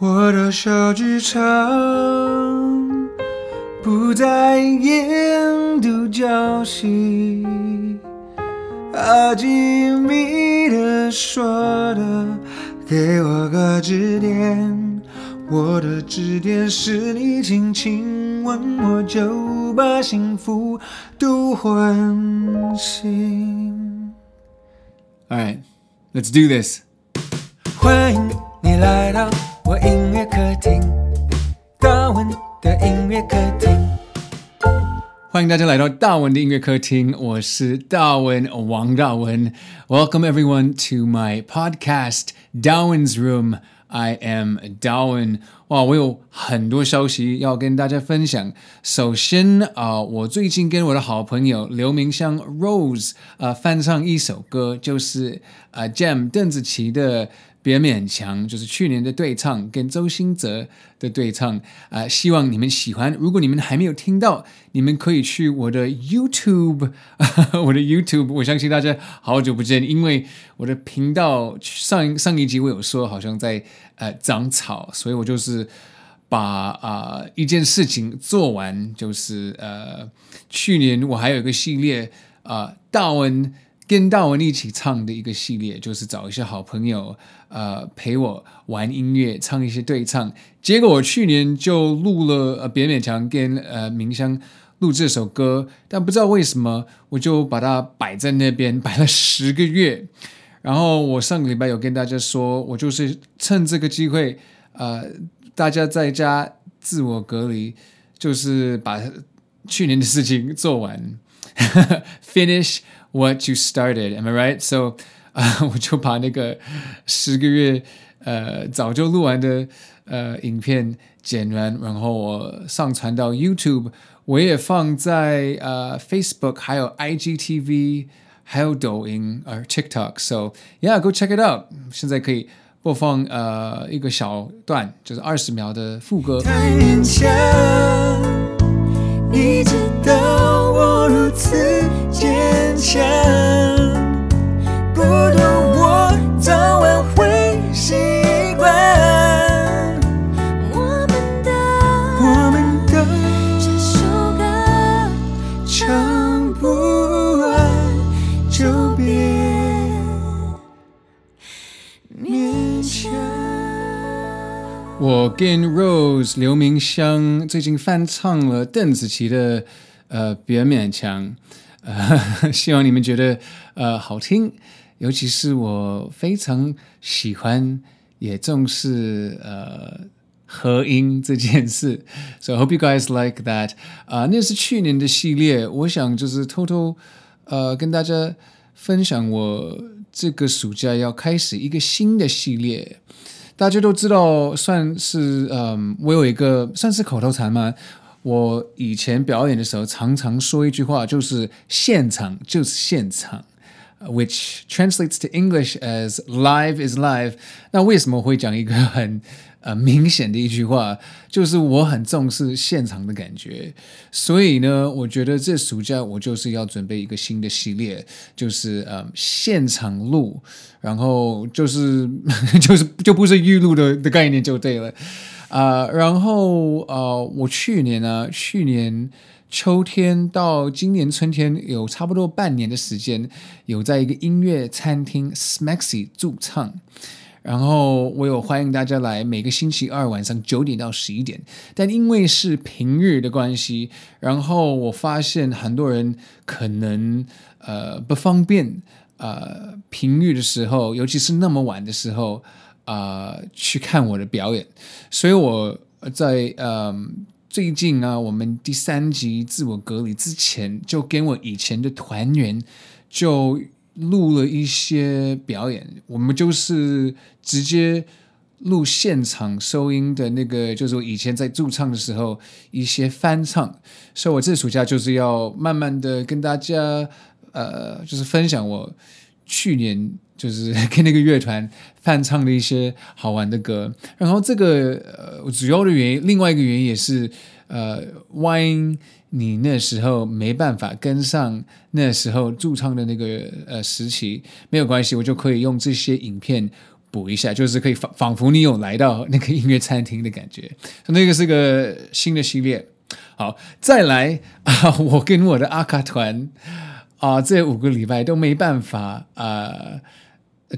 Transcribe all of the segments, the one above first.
我的小剧场不再演独角戏，阿基米德说的，给我个支点，我的支点是你轻轻吻我，就把幸福都唤醒。Alright, let's do this. 欢迎你来到。我音乐客厅，大文的音乐客厅。欢迎大家来到大文的音乐客厅，我是大文王大文。Welcome everyone to my podcast, Darwin's Room. I am Darwin。哇，我有很多消息要跟大家分享。首先啊、我最近跟我的好朋友刘明湘 Rose 啊、呃、翻唱一首歌，就是啊、呃、Gem 邓紫棋的。别勉强，就是去年的对唱跟周兴哲的对唱啊、希望你们喜欢。如果你们还没有听到，你们可以去我的 YouTube，我的 YouTube。我相信大家好久不见，因为我的频道上上一集我有说好像在呃长草，所以我就是把啊、一件事情做完，就是呃去年我还有一个系列啊、呃、大文。跟大文一起唱的一个系列，就是找一些好朋友，呃，陪我玩音乐，唱一些对唱。结果我去年就录了，呃，别勉强跟呃明香录这首歌，但不知道为什么，我就把它摆在那边，摆了十个月。然后我上个礼拜有跟大家说，我就是趁这个机会，呃，大家在家自我隔离，就是把去年的事情做完，finish。What you started, am I right? So，啊、呃，我就把那个十个月呃早就录完的呃影片剪完，然后我上传到 YouTube，我也放在呃 Facebook，还有 IGTV，还有抖音，呃 TikTok。So yeah, go check it out。现在可以播放呃一个小段，就是二十秒的副歌。 你知道我如此坚强，我跟 Rose 刘明湘最近翻唱了邓紫棋的呃别勉强，呃，希望你们觉得呃好听，尤其是我非常喜欢也重视呃合音这件事，So I hope you guys like that。啊，那是去年的系列，我想就是偷偷呃跟大家分享我这个暑假要开始一个新的系列。大家都知道，算是嗯，我有一个算是口头禅吗。我以前表演的时候，常常说一句话，就是“现场就是现场 ”，which translates to English as “live is live”。那为什么会讲一个很？呃，明显的一句话就是我很重视现场的感觉，所以呢，我觉得这暑假我就是要准备一个新的系列，就是呃现场录，然后就是 就是就不是预录的的概念就对了啊，呃，然后呃，我去年呢，去年秋天到今年春天有差不多半年的时间，有在一个音乐餐厅 Smexy 驻唱。然后我有欢迎大家来，每个星期二晚上九点到十一点。但因为是平日的关系，然后我发现很多人可能呃不方便呃平日的时候，尤其是那么晚的时候啊、去看我的表演。所以我在呃最近啊，我们第三集自我隔离之前，就跟我以前的团员就。录了一些表演，我们就是直接录现场收音的那个，就是我以前在驻唱的时候一些翻唱，所以我这暑假就是要慢慢的跟大家，呃，就是分享我去年就是跟那个乐团翻唱的一些好玩的歌，然后这个呃主要的原因，另外一个原因也是，呃万一。你那时候没办法跟上那时候驻唱的那个呃时期，没有关系，我就可以用这些影片补一下，就是可以仿仿佛你有来到那个音乐餐厅的感觉。那个是个新的系列。好，再来啊！我跟我的阿卡团啊，这五个礼拜都没办法啊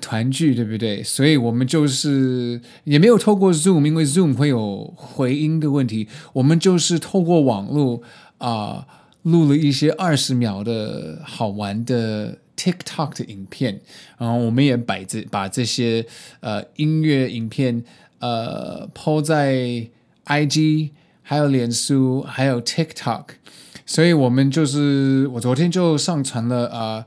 团聚，对不对？所以我们就是也没有透过 Zoom，因为 Zoom 会有回音的问题。我们就是透过网络啊，录了一些二十秒的好玩的 TikTok 的影片，然后我们也摆这把这些呃音乐影片呃抛在 IG。还有脸书，还有 TikTok，所以我们就是我昨天就上传了呃，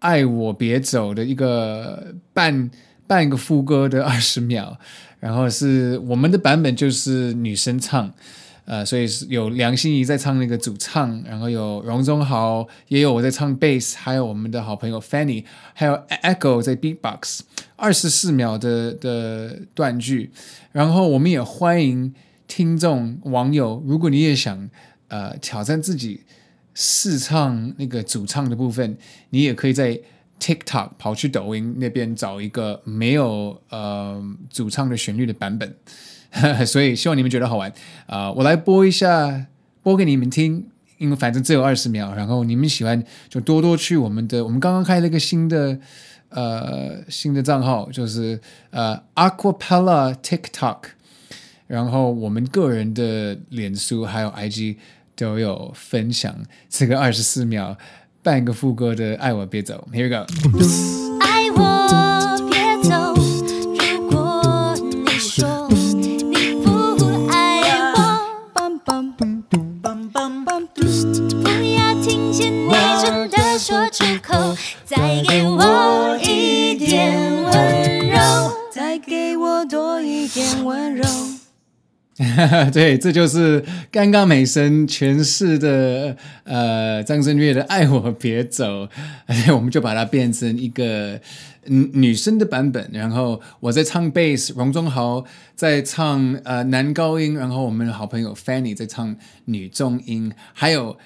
爱我别走的一个半半个副歌的二十秒，然后是我们的版本就是女生唱，呃，所以是有梁心颐在唱那个主唱，然后有荣忠豪，也有我在唱 bass，还有我们的好朋友 Fanny，还有 Echo 在 beatbox，二十四秒的的断句，然后我们也欢迎。听众网友，如果你也想呃挑战自己试唱那个主唱的部分，你也可以在 TikTok 跑去抖音那边找一个没有呃主唱的旋律的版本，所以希望你们觉得好玩啊、呃！我来播一下，播给你们听，因为反正只有二十秒，然后你们喜欢就多多去我们的，我们刚刚开了一个新的呃新的账号，就是呃 Aquapella TikTok。然后我们个人的脸书还有 IG 都有分享这个二十四秒半个副歌的“爱我别走 ”，Here we go。爱我别走，如果你说你不爱我，不要听见你真的说出口，再给我一点温柔，再给我多一点温柔。对，这就是刚刚美声诠释的呃张震岳的《爱我别走》，我们就把它变成一个女生的版本，然后我在唱 bass，荣忠豪在唱呃男高音，然后我们的好朋友 Fanny 在唱女中音，还有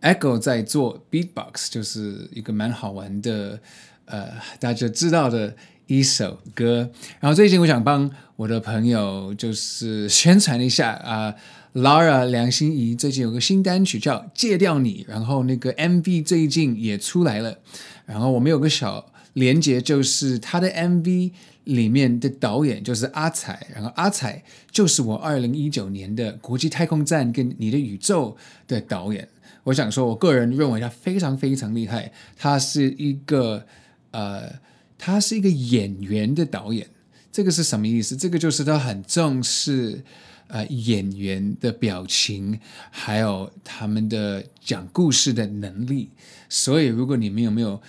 Echo 在做 beatbox，就是一个蛮好玩的呃大家知道的。一首歌，然后最近我想帮我的朋友就是宣传一下啊、呃、，Lara 梁心颐最近有个新单曲叫《戒掉你》，然后那个 MV 最近也出来了，然后我们有个小连接，就是他的 MV 里面的导演就是阿彩，然后阿彩就是我二零一九年的国际太空站跟你的宇宙的导演，我想说，我个人认为他非常非常厉害，他是一个呃。他是一个演员的导演，这个是什么意思？这个就是他很重视呃演员的表情，还有他们的讲故事的能力。所以，如果你们有没有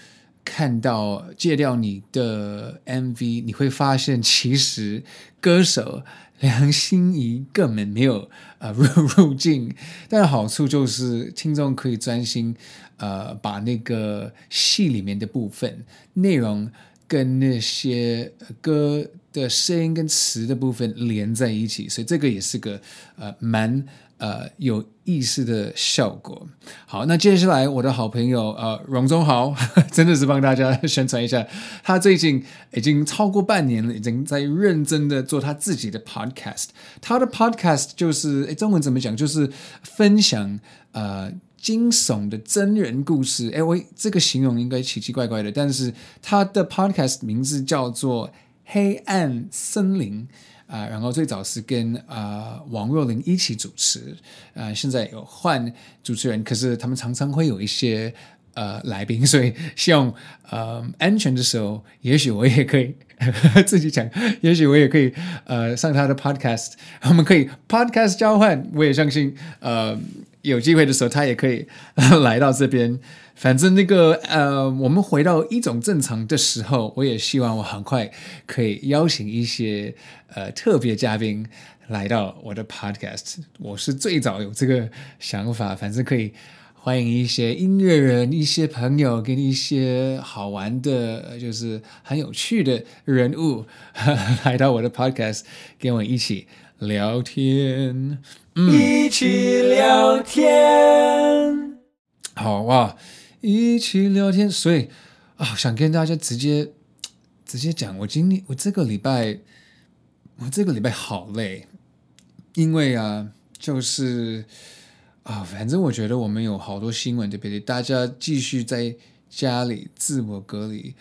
看到戒掉你的 MV，你会发现其实歌手梁心颐根本没有呃入 入镜，但好处就是听众可以专心呃把那个戏里面的部分内容。跟那些歌的声音跟词的部分连在一起，所以这个也是个呃蛮呃有意思的效果。好，那接下来我的好朋友呃荣忠豪 真的是帮大家宣传一下，他最近已经超过半年了，已经在认真的做他自己的 podcast。他的 podcast 就是诶中文怎么讲？就是分享呃。惊悚的真人故事，哎，我这个形容应该奇奇怪怪的，但是他的 podcast 名字叫做《黑暗森林》啊、然后最早是跟啊、呃、王若琳一起主持，啊、呃，现在有换主持人，可是他们常常会有一些呃来宾，所以希望呃安全的时候，也许我也可以呵 呵自己讲，也许我也可以呃上他的 podcast，我们可以 podcast 交换，我也相信呃。有机会的时候，他也可以 来到这边。反正那个呃，我们回到一种正常的时候，我也希望我很快可以邀请一些呃特别嘉宾来到我的 podcast。我是最早有这个想法，反正可以欢迎一些音乐人、一些朋友，跟一些好玩的，就是很有趣的人物 来到我的 podcast，跟我一起聊天。嗯、一起聊天，好哇！一起聊天，所以啊，想跟大家直接直接讲，我今天我这个礼拜，我这个礼拜好累，因为啊，就是啊，反正我觉得我们有好多新闻，对不对？大家继续在家里自我隔离。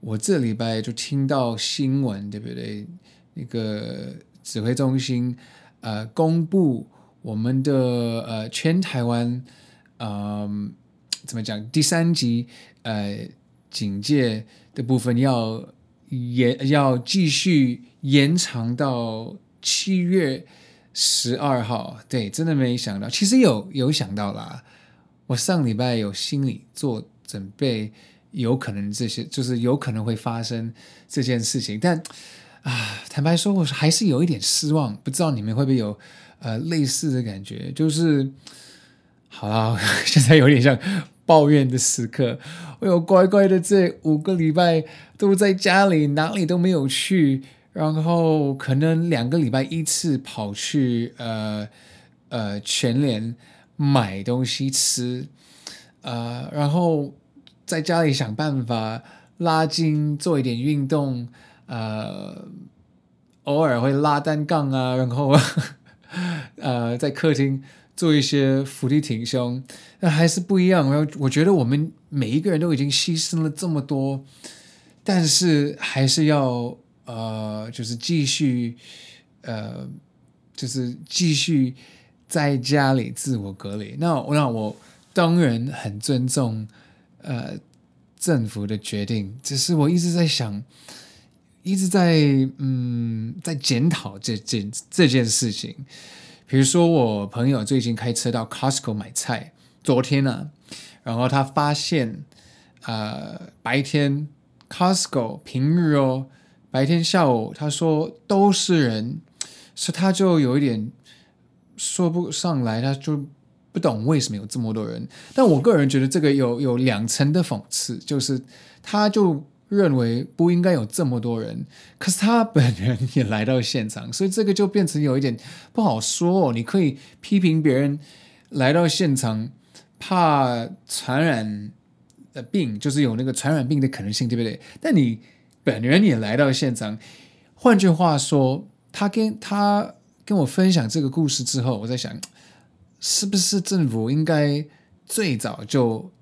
我这礼拜就听到新闻，对不对？那个指挥中心呃公布我们的呃全台湾，嗯、呃，怎么讲？第三级呃警戒的部分要延，要继续延长到七月十二号。对，真的没想到，其实有有想到啦。我上礼拜有心理做准备。有可能这些就是有可能会发生这件事情，但啊，坦白说，我还是有一点失望。不知道你们会不会有呃类似的感觉？就是好了，现在有点像抱怨的时刻。我有乖乖的这五个礼拜都在家里，哪里都没有去，然后可能两个礼拜一次跑去呃呃全联买东西吃，呃，然后。在家里想办法拉筋，做一点运动，呃，偶尔会拉单杠啊，然后 呃，在客厅做一些伏地挺胸，那还是不一样。然后我觉得我们每一个人都已经牺牲了这么多，但是还是要呃，就是继续呃，就是继续在家里自我隔离。那那我当然很尊重。呃，政府的决定，只是我一直在想，一直在嗯，在检讨这件这件事情。比如说，我朋友最近开车到 Costco 买菜，昨天呢、啊，然后他发现，呃，白天 Costco 平日哦，白天下午他说都是人，所以他就有一点说不上来，他就。不懂为什么有这么多人，但我个人觉得这个有有两层的讽刺，就是他就认为不应该有这么多人，可是他本人也来到现场，所以这个就变成有一点不好说哦。你可以批评别人来到现场怕传染的病，就是有那个传染病的可能性，对不对？但你本人也来到现场，换句话说，他跟他跟我分享这个故事之后，我在想。是不是政府应该最早就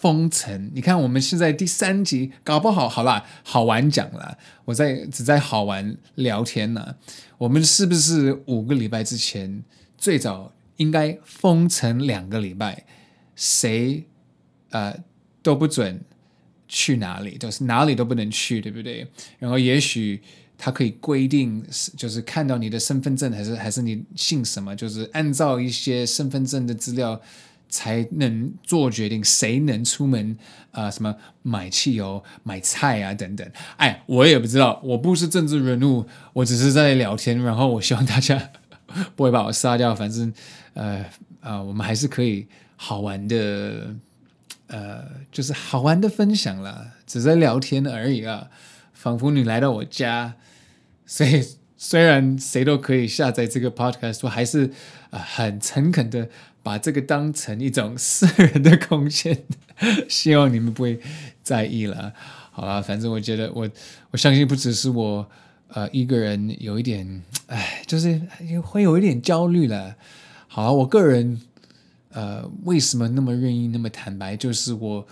封城？你看我们现在第三集，搞不好好啦，好玩讲了，我在只在好玩聊天呢。我们是不是五个礼拜之前最早应该封城两个礼拜？谁呃都不准去哪里，就是哪里都不能去，对不对？然后也许。他可以规定，就是看到你的身份证，还是还是你姓什么，就是按照一些身份证的资料才能做决定，谁能出门啊、什么买汽油、买菜啊等等。哎，我也不知道，我不是政治人物，我只是在聊天。然后我希望大家不会把我杀掉，反正呃啊、呃，我们还是可以好玩的，呃，就是好玩的分享啦，只在聊天而已啊。仿佛你来到我家，所以 虽然谁都可以下载这个 podcast，我还是呃很诚恳的把这个当成一种私人的空间，希望你们不会在意了。好了，反正我觉得我我相信不只是我呃一个人有一点哎，就是会有一点焦虑了。好，我个人呃为什么那么愿意那么坦白，就是我。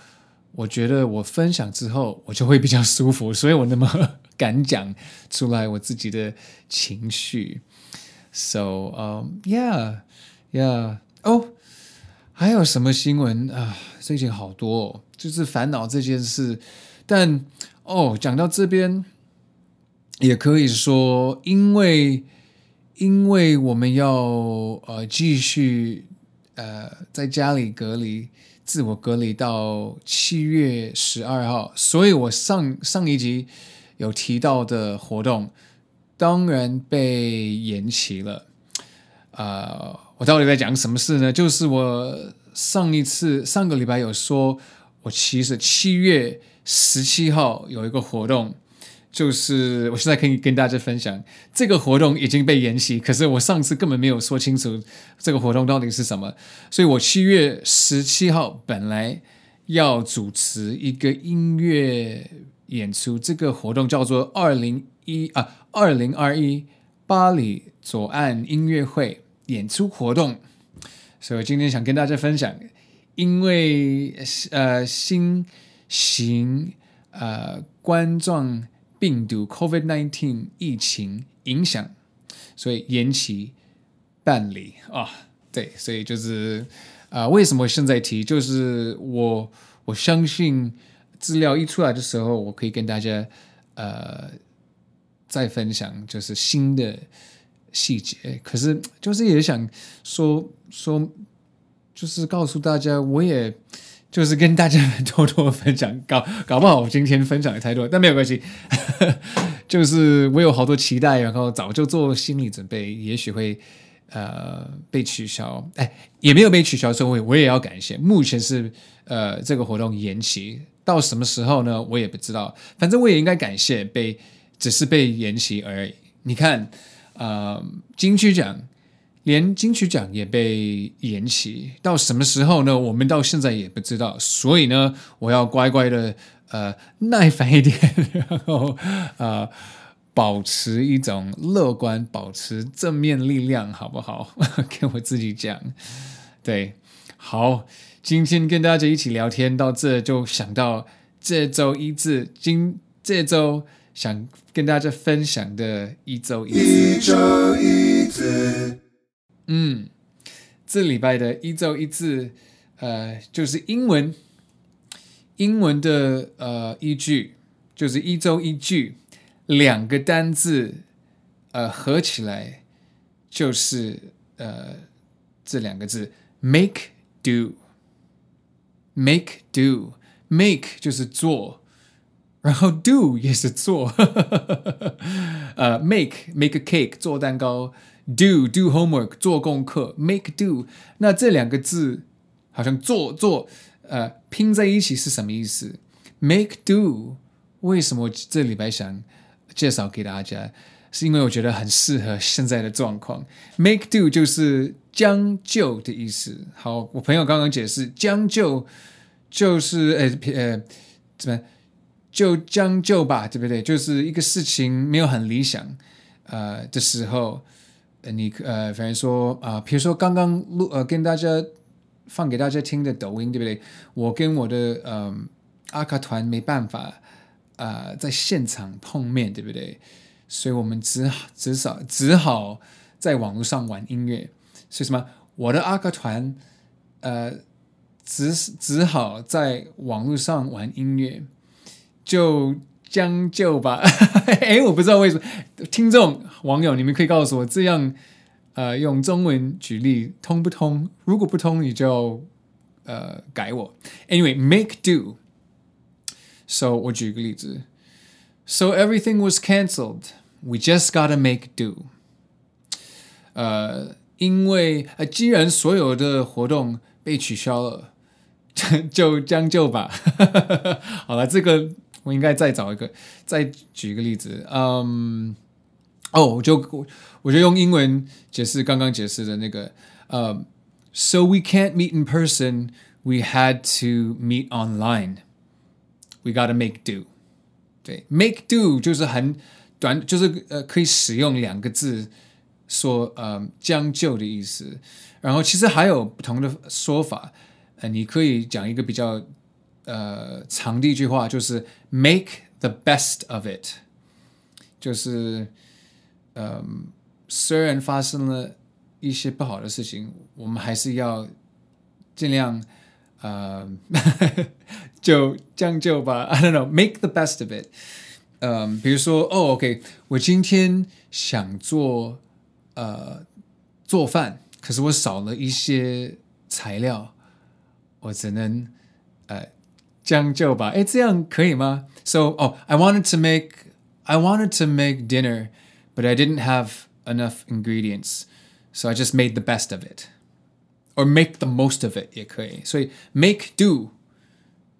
我觉得我分享之后，我就会比较舒服，所以我那么 敢讲出来我自己的情绪。So, um, yeah, yeah. 哦，还有什么新闻啊？最近好多哦，就是烦恼这件事。但哦，讲到这边，也可以说，因为因为我们要呃继续呃在家里隔离。自我隔离到七月十二号，所以我上上一集有提到的活动，当然被延期了。呃，我到底在讲什么事呢？就是我上一次上个礼拜有说，我其实七月十七号有一个活动。就是我现在可以跟大家分享，这个活动已经被延期，可是我上次根本没有说清楚这个活动到底是什么，所以我七月十七号本来要主持一个音乐演出，这个活动叫做二零一啊二零二一巴黎左岸音乐会演出活动，所以我今天想跟大家分享，因为呃新型呃冠状病毒 COVID-19 疫情影响，所以延期办理啊，对，所以就是啊、为什么现在提？就是我我相信。资料一出来的时候，我可以跟大家呃再分享，就是新的细节。可是就是也想说说，就是告诉大家，我也就是跟大家多多分享。搞搞不好我今天分享的太多，但没有关系，就是我有好多期待，然后早就做心理准备，也许会呃被取消。哎，也没有被取消，所以我也要感谢。目前是呃这个活动延期。到什么时候呢？我也不知道。反正我也应该感谢被，只是被延期而已。你看，呃，金曲奖连金曲奖也被延期，到什么时候呢？我们到现在也不知道。所以呢，我要乖乖的，呃，耐烦一点，然后呃，保持一种乐观，保持正面力量，好不好？跟我自己讲，对，好。今天跟大家一起聊天到这，就想到这周一字，今这周想跟大家分享的一周一字。一周一字，嗯，这礼拜的一周一字，呃，就是英文，英文的呃一句，就是一周一句，两个单字，呃，合起来就是呃这两个字，make do。Make do，make 就是做，然后 do 也是做。呃、uh,，make make a cake 做蛋糕，do do homework 做功课，make do。那这两个字好像做做，呃，拼在一起是什么意思？Make do 为什么这礼拜想介绍给大家？是因为我觉得很适合现在的状况。Make do 就是将就的意思。好，我朋友刚刚解释，将就就是呃呃怎么就将就吧，对不对？就是一个事情没有很理想呃的时候，你呃反正说啊，比如说刚刚录呃跟大家放给大家听的抖音，对不对？我跟我的嗯、阿卡团没办法啊、呃、在现场碰面，对不对？所以我们只好至少只好在网络上玩音乐。所以什么？我的阿卡团，呃，只只好在网络上玩音乐，就将就吧。哎，我不知道为什么，听众网友，你们可以告诉我，这样呃用中文举例通不通？如果不通，你就呃改我。Anyway，make do。So 我举个例子。So everything was cancelled. We just gotta make do。呃，因为呃，既然所有的活动被取消了，就将就吧。好了，这个我应该再找一个，再举一个例子。嗯，哦，我就我就用英文解释刚刚解释的那个。呃，So we can't meet in person. We had to meet online. We gotta make do。对，make do 就是很。短就是呃，可以使用两个字说呃将就的意思。然后其实还有不同的说法，呃，你可以讲一个比较呃长的一句话，就是 make the best of it，就是呃虽然发生了一些不好的事情，我们还是要尽量呃 就将就吧。I don't know，make the best of it。嗯，比如说，哦，OK，我今天想做呃做饭，可是我少了一些材料，我只能呃将就吧。哎，这样可以吗？So, oh, I wanted to make, I wanted to make dinner, but I didn't have enough ingredients, so I just made the best of it, or make the most of it 也可以。所以 make do,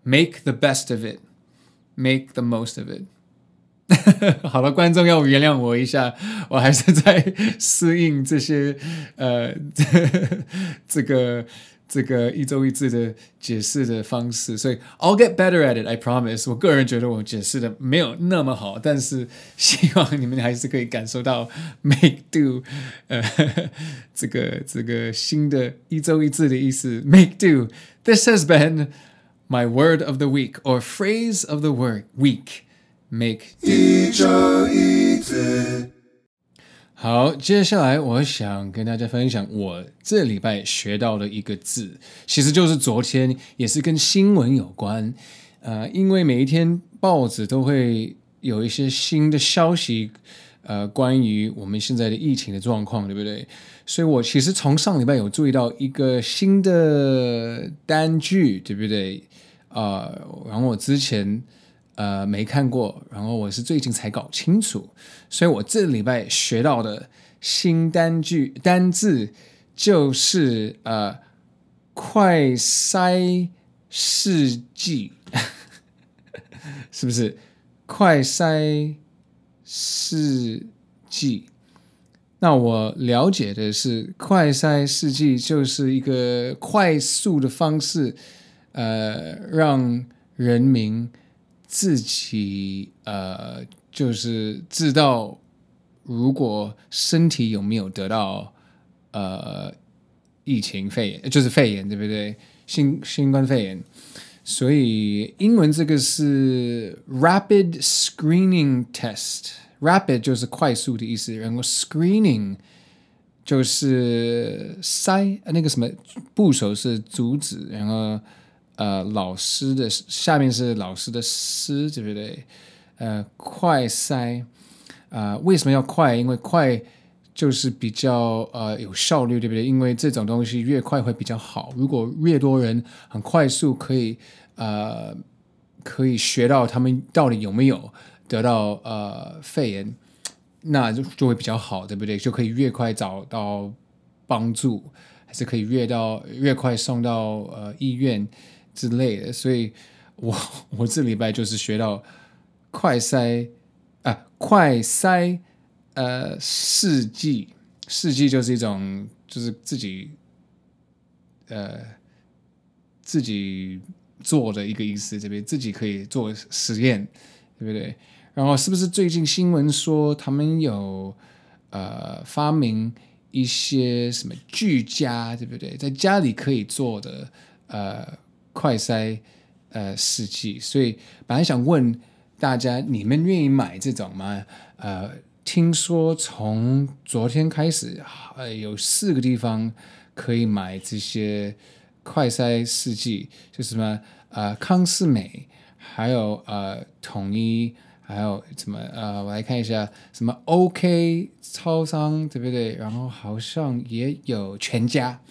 make the best of it, make the most of it。好了，观众要原谅我一下，我还是在适应这些呃这，这个 这个一周一字的解释的方式，所以 I'll get better at it, I promise。我个人觉得我解释的没有那么好，但是希望你们还是可以感受到 make do，呃，这个这个新的一周一字的意思 make do。This has been my word of the week or phrase of the word week. Make 一周一字。 好，接下来我想跟大家分享我这礼拜学到的一个字，其实就是昨天也是跟新闻有关。呃，因为每一天报纸都会有一些新的消息，呃，关于我们现在的疫情的状况，对不对？所以我其实从上礼拜有注意到一个新的单句，对不对？啊、呃，然后我之前。呃，没看过，然后我是最近才搞清楚，所以我这礼拜学到的新单句单字就是呃，快筛试剂，是不是？快筛试剂。那我了解的是，快筛试剂就是一个快速的方式，呃，让人民。自己呃，就是知道如果身体有没有得到呃疫情肺炎，就是肺炎，对不对？新新冠肺炎，所以英文这个是 rapid screening test，rapid 就是快速的意思，然后 screening 就是筛，那个什么部首是阻止，然后。呃，老师的下面是老师的师，对不对？呃，快筛啊，为什么要快？因为快就是比较呃有效率，对不对？因为这种东西越快会比较好。如果越多人很快速可以呃可以学到他们到底有没有得到呃肺炎，那就就会比较好，对不对？就可以越快找到帮助，还是可以越到越快送到呃医院。之类的，所以我我这礼拜就是学到快筛啊，快筛呃试剂，试剂就是一种就是自己呃自己做的一个意思，这边自己可以做实验，对不对？然后是不是最近新闻说他们有呃发明一些什么居家，对不对？在家里可以做的呃。快筛呃试剂，所以本来想问大家，你们愿意买这种吗？呃，听说从昨天开始，呃，有四个地方可以买这些快筛试剂，就是什么呃康是美，还有呃统一。还有什么？呃，我来看一下，什么 OK 超商，对不对？然后好像也有全家，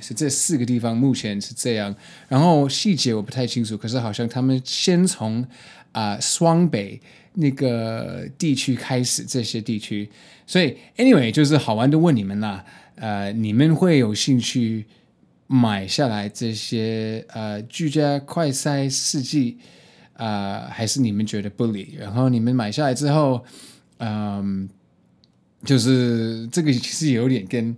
是这四个地方目前是这样。然后细节我不太清楚，可是好像他们先从啊、双北那个地区开始，这些地区。所以 anyway 就是好玩的问你们啦，呃，你们会有兴趣买下来这些呃居家快筛试剂？啊、还是你们觉得不理？然后你们买下来之后，嗯，就是这个其实有点跟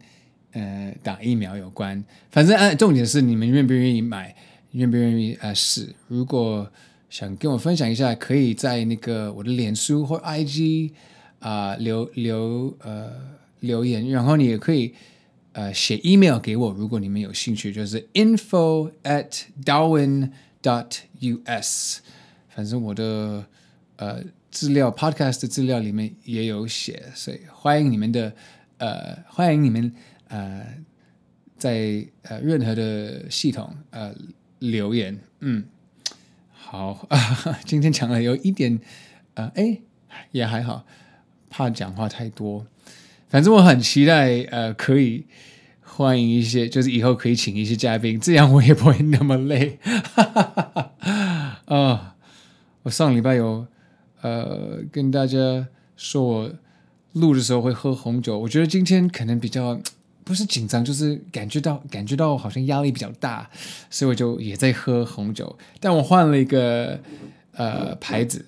呃打疫苗有关。反正啊，重点是你们愿不愿意买，愿不愿意啊试？如果想跟我分享一下，可以在那个我的脸书或 IG 啊、留留呃留言，然后你也可以呃写 email 给我，如果你们有兴趣，就是 info at darwin dot us。反正我的呃资料，podcast 的资料里面也有写，所以欢迎你们的呃欢迎你们呃在呃任何的系统呃留言，嗯，好，啊，今天讲了有一点呃哎也还好，怕讲话太多，反正我很期待呃可以欢迎一些，就是以后可以请一些嘉宾，这样我也不会那么累，哈哈哈哈啊。我上礼拜有，呃，跟大家说我录的时候会喝红酒。我觉得今天可能比较不是紧张，就是感觉到感觉到好像压力比较大，所以我就也在喝红酒。但我换了一个呃牌子，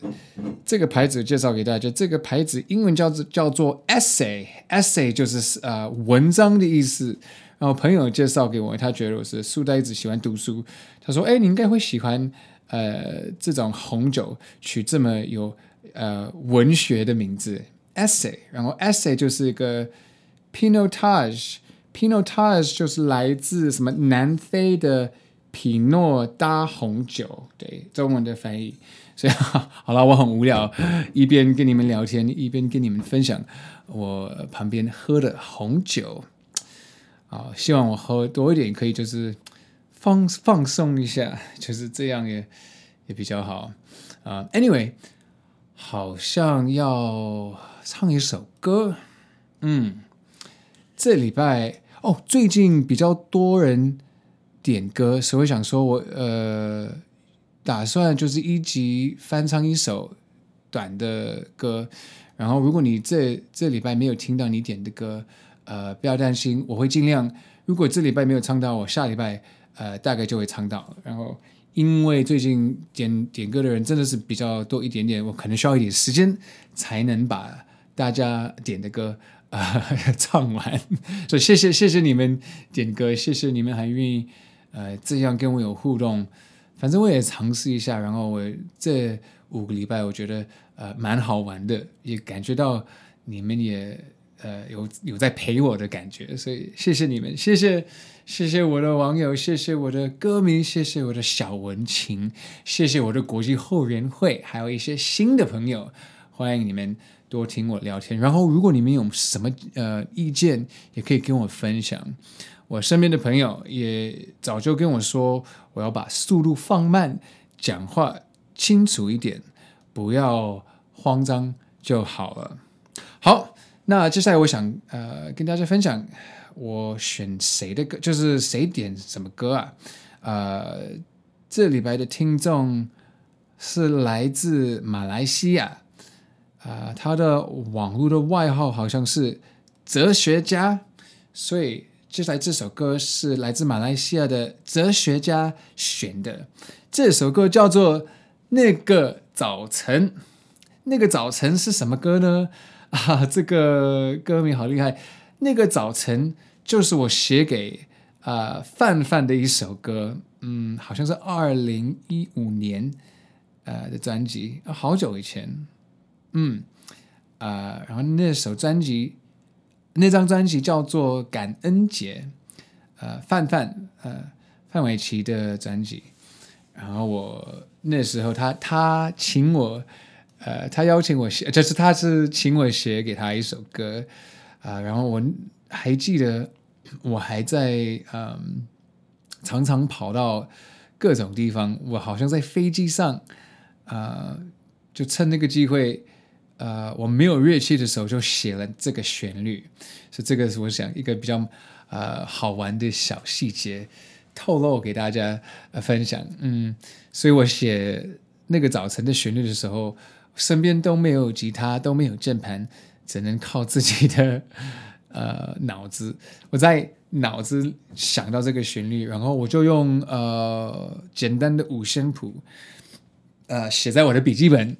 这个牌子介绍给大家，这个牌子英文叫做叫做 essay，essay 就是呃文章的意思。然后朋友介绍给我，他觉得我是书呆子，喜欢读书。他说：“哎，你应该会喜欢呃这种红酒，取这么有呃文学的名字 essay。然后 essay 就是一个 Pinotage Pinotage 就是来自什么南非的皮诺大红酒，对中文的翻译。所以好了，我很无聊，一边跟你们聊天，一边跟你们分享我旁边喝的红酒。”啊，希望我喝多一点，可以就是放放松一下，就是这样也也比较好啊。Anyway，好像要唱一首歌，嗯，这礼拜哦，最近比较多人点歌，所以想说我呃打算就是一集翻唱一首短的歌，然后如果你这这礼拜没有听到你点的歌。呃，不要担心，我会尽量。如果这礼拜没有唱到，我下礼拜呃大概就会唱到。然后，因为最近点点歌的人真的是比较多一点点，我可能需要一点时间才能把大家点的歌呃 唱完。所以谢谢谢谢你们点歌，谢谢你们还愿意呃这样跟我有互动。反正我也尝试一下，然后我这五个礼拜我觉得呃蛮好玩的，也感觉到你们也。呃，有有在陪我的感觉，所以谢谢你们，谢谢谢谢我的网友，谢谢我的歌迷，谢谢我的小文琴，谢谢我的国际后援会，还有一些新的朋友，欢迎你们多听我聊天。然后，如果你们有什么呃意见，也可以跟我分享。我身边的朋友也早就跟我说，我要把速度放慢，讲话清楚一点，不要慌张就好了。好。那接下来我想呃跟大家分享我选谁的歌，就是谁点什么歌啊？呃，这礼拜的听众是来自马来西亚，啊、他的网络的外号好像是哲学家，所以接下来这首歌是来自马来西亚的哲学家选的。这首歌叫做《那个早晨》，那个早晨是什么歌呢？啊，这个歌名好厉害！那个早晨就是我写给啊、范范的一首歌，嗯，好像是二零一五年呃的专辑，好久以前，嗯啊、呃，然后那首专辑，那张专辑叫做《感恩节》，呃，范范呃范玮琪的专辑，然后我那时候他他请我。呃，他邀请我写，就是他是请我写给他一首歌，啊、然后我还记得，我还在嗯，常常跑到各种地方，我好像在飞机上，啊、呃，就趁那个机会，呃，我没有乐器的时候就写了这个旋律，所以这个是我想一个比较呃好玩的小细节，透露给大家呃分享，嗯，所以我写那个早晨的旋律的时候。身边都没有吉他，都没有键盘，只能靠自己的呃脑子。我在脑子想到这个旋律，然后我就用呃简单的五线谱呃写在我的笔记本。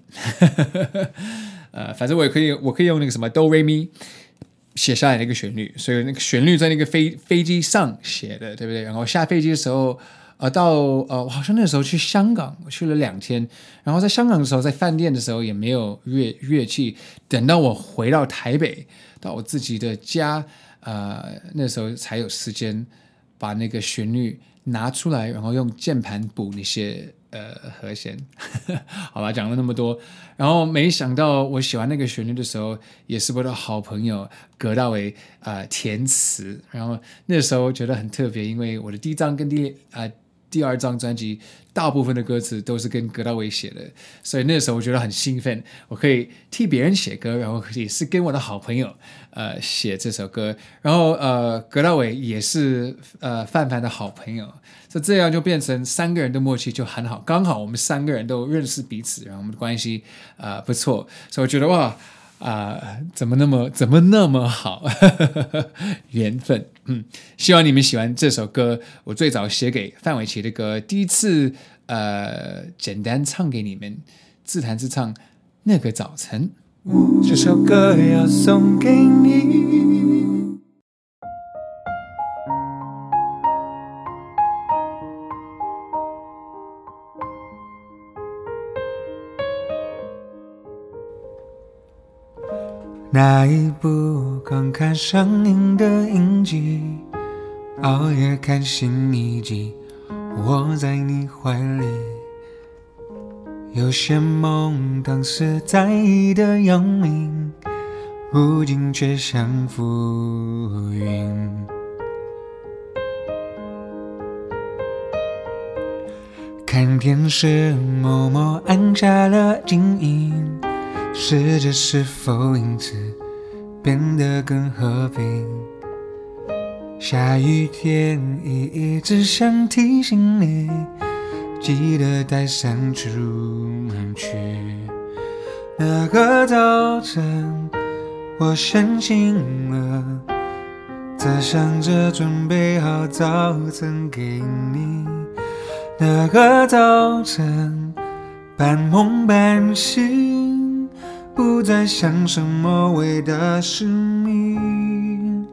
呃，反正我也可以，我可以用那个什么哆瑞咪写下来那个旋律，所以那个旋律在那个飞飞机上写的，对不对？然后下飞机的时候。呃，到呃，我好像那时候去香港，我去了两天，然后在香港的时候，在饭店的时候也没有乐乐器，等到我回到台北，到我自己的家，呃，那时候才有时间把那个旋律拿出来，然后用键盘补那些呃和弦。好吧，讲了那么多，然后没想到我喜欢那个旋律的时候，也是我的好朋友葛大为啊、呃、填词，然后那时候觉得很特别，因为我的第一张跟第啊。第二张专辑大部分的歌词都是跟葛大为写的，所以那时候我觉得很兴奋，我可以替别人写歌，然后也是跟我的好朋友呃写这首歌，然后呃葛大为也是呃范范的好朋友，所以这样就变成三个人的默契就很好，刚好我们三个人都认识彼此，然后我们的关系呃不错，所以我觉得哇。啊、怎么那么怎么那么好？缘分，嗯，希望你们喜欢这首歌。我最早写给范玮琪的歌，第一次呃，简单唱给你们，自弹自唱那个早晨。这首歌要送给你。那一部刚看上映的影集，熬夜看新一集，窝在你怀里。有些梦当时在意的要命，如今却像浮云。看电视，默默按下了静音，世界是否因此变得更和平？下雨天，一直想提醒你。记得带伞出门去。那个早晨，我先醒了，在想着准备好早餐给你。那个早晨，半梦半醒，不再想什么伟大使命。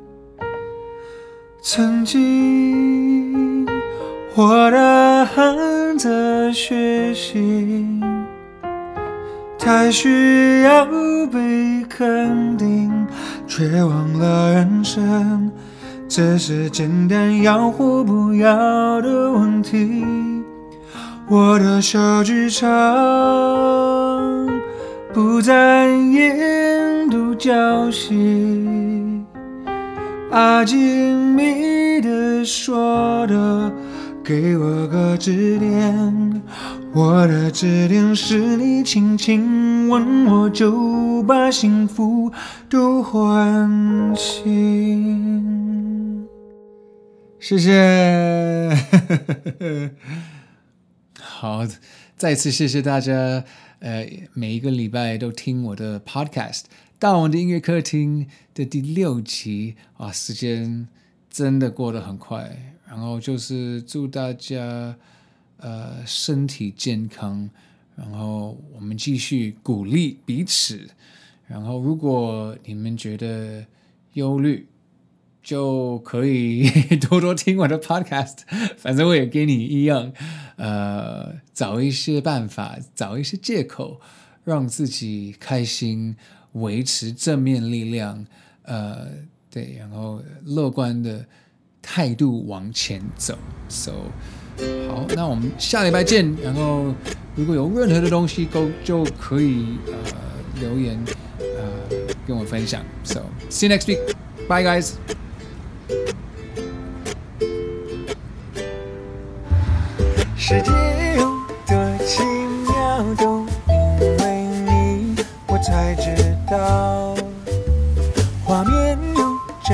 曾经，我的汗。的学习太需要被肯定，却忘了人生只是简单要或不要的问题。我的小剧场不再演独角戏，阿基米德说的。给我个支点，我的支点是你轻轻吻我，就把幸福都唤醒。谢谢，好，再次谢谢大家，呃，每一个礼拜都听我的 podcast《大王的音乐客厅》的第六集啊，时间真的过得很快。然后就是祝大家呃身体健康，然后我们继续鼓励彼此。然后如果你们觉得忧虑，就可以 多多听我的 podcast。反正我也跟你一样，呃，找一些办法，找一些借口，让自己开心，维持正面力量。呃，对，然后乐观的。态度往前走，so 好，那我们下礼拜见。然后如果有任何的东西，都就可以呃留言呃跟我分享。So see you next week, bye guys。世界有多奇妙，都因为你，我才知道。画面有这